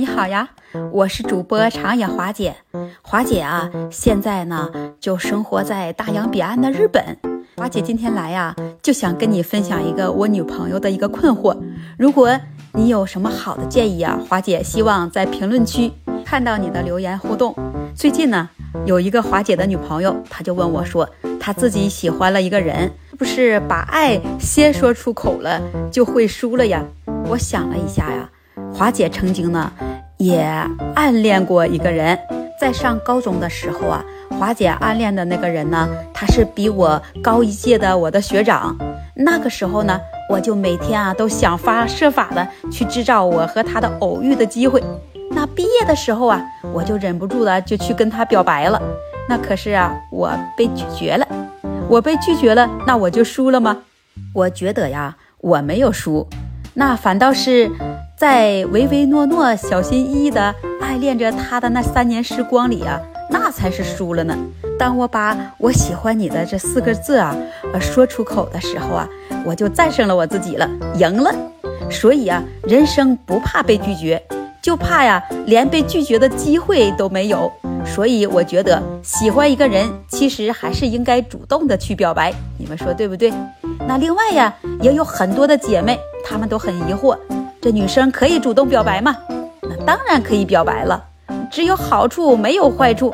你好呀，我是主播长野华姐。华姐啊，现在呢就生活在大洋彼岸的日本。华姐今天来呀，就想跟你分享一个我女朋友的一个困惑。如果你有什么好的建议啊，华姐希望在评论区看到你的留言互动。最近呢，有一个华姐的女朋友，她就问我说，她自己喜欢了一个人，是不是把爱先说出口了就会输了呀？我想了一下呀，华姐曾经呢。也暗恋过一个人，在上高中的时候啊，华姐暗恋的那个人呢，他是比我高一届的我的学长。那个时候呢，我就每天啊都想方设法的去制造我和他的偶遇的机会。那毕业的时候啊，我就忍不住的就去跟他表白了。那可是啊，我被拒绝了。我被拒绝了，那我就输了吗？我觉得呀，我没有输，那反倒是。在唯唯诺诺、小心翼翼地爱恋着他的那三年时光里啊，那才是输了呢。当我把我喜欢你的这四个字啊，呃说出口的时候啊，我就战胜了我自己了，赢了。所以啊，人生不怕被拒绝，就怕呀连被拒绝的机会都没有。所以我觉得，喜欢一个人，其实还是应该主动的去表白。你们说对不对？那另外呀，也有很多的姐妹，她们都很疑惑。这女生可以主动表白吗？那当然可以表白了，只有好处没有坏处。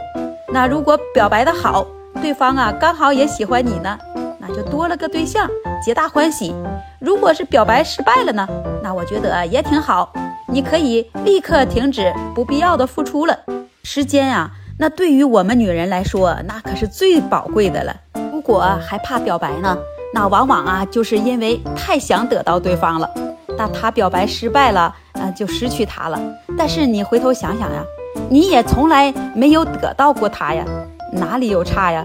那如果表白的好，对方啊刚好也喜欢你呢，那就多了个对象，皆大欢喜。如果是表白失败了呢，那我觉得也挺好，你可以立刻停止不必要的付出了。时间啊，那对于我们女人来说，那可是最宝贵的了。如果还怕表白呢，那往往啊就是因为太想得到对方了。那他表白失败了，呃，就失去他了。但是你回头想想呀，你也从来没有得到过他呀，哪里有差呀？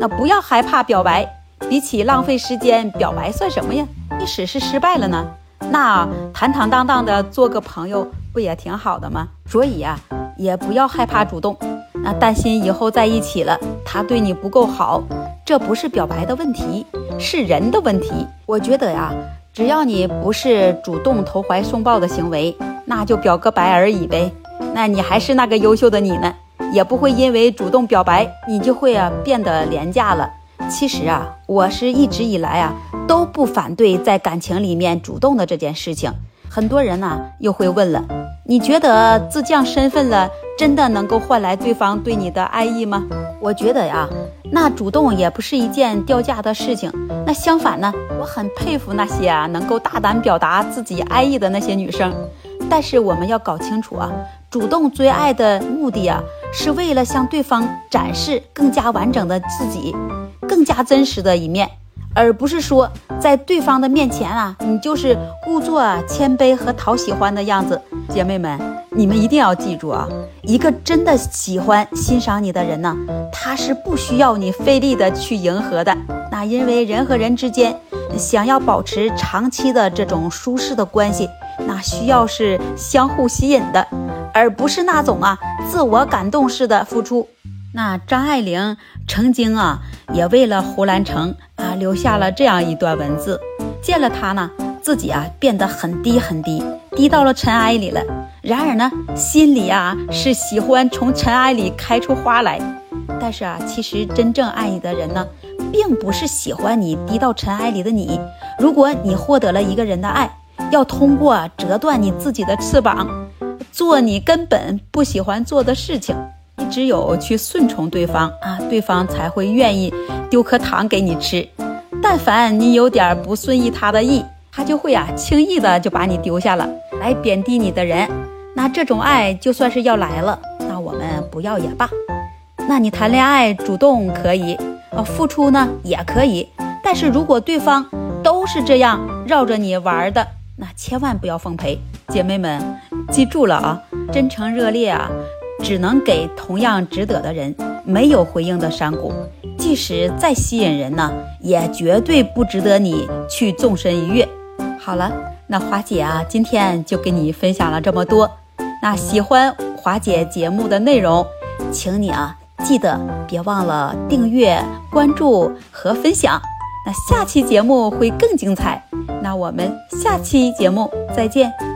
那不要害怕表白，比起浪费时间，表白算什么呀？即使是失败了呢，那坦坦荡荡的做个朋友不也挺好的吗？所以呀，也不要害怕主动，那担心以后在一起了，他对你不够好，这不是表白的问题，是人的问题。我觉得呀。只要你不是主动投怀送抱的行为，那就表个白而已呗。那你还是那个优秀的你呢，也不会因为主动表白，你就会啊变得廉价了。其实啊，我是一直以来啊都不反对在感情里面主动的这件事情。很多人呢又会问了，你觉得自降身份了，真的能够换来对方对你的爱意吗？我觉得呀。那主动也不是一件掉价的事情。那相反呢，我很佩服那些啊能够大胆表达自己爱意的那些女生。但是我们要搞清楚啊，主动追爱的目的啊，是为了向对方展示更加完整的自己，更加真实的一面，而不是说在对方的面前啊，你就是故作谦卑和讨喜欢的样子。姐妹们。你们一定要记住啊！一个真的喜欢、欣赏你的人呢，他是不需要你费力的去迎合的。那因为人和人之间想要保持长期的这种舒适的关系，那需要是相互吸引的，而不是那种啊自我感动式的付出。那张爱玲曾经啊也为了胡兰成啊留下了这样一段文字：见了他呢，自己啊变得很低很低，低到了尘埃里了。然而呢，心里啊是喜欢从尘埃里开出花来，但是啊，其实真正爱你的人呢，并不是喜欢你低到尘埃里的你。如果你获得了一个人的爱，要通过折断你自己的翅膀，做你根本不喜欢做的事情。你只有去顺从对方啊，对方才会愿意丢颗糖给你吃。但凡你有点不顺意他的意，他就会啊轻易的就把你丢下了，来贬低你的人。那这种爱就算是要来了，那我们不要也罢。那你谈恋爱主动可以，啊，付出呢也可以。但是如果对方都是这样绕着你玩的，那千万不要奉陪。姐妹们，记住了啊，真诚热烈啊，只能给同样值得的人。没有回应的山谷，即使再吸引人呢，也绝对不值得你去纵身一跃。好了，那华姐啊，今天就给你分享了这么多。那喜欢华姐节目的内容，请你啊记得别忘了订阅、关注和分享。那下期节目会更精彩，那我们下期节目再见。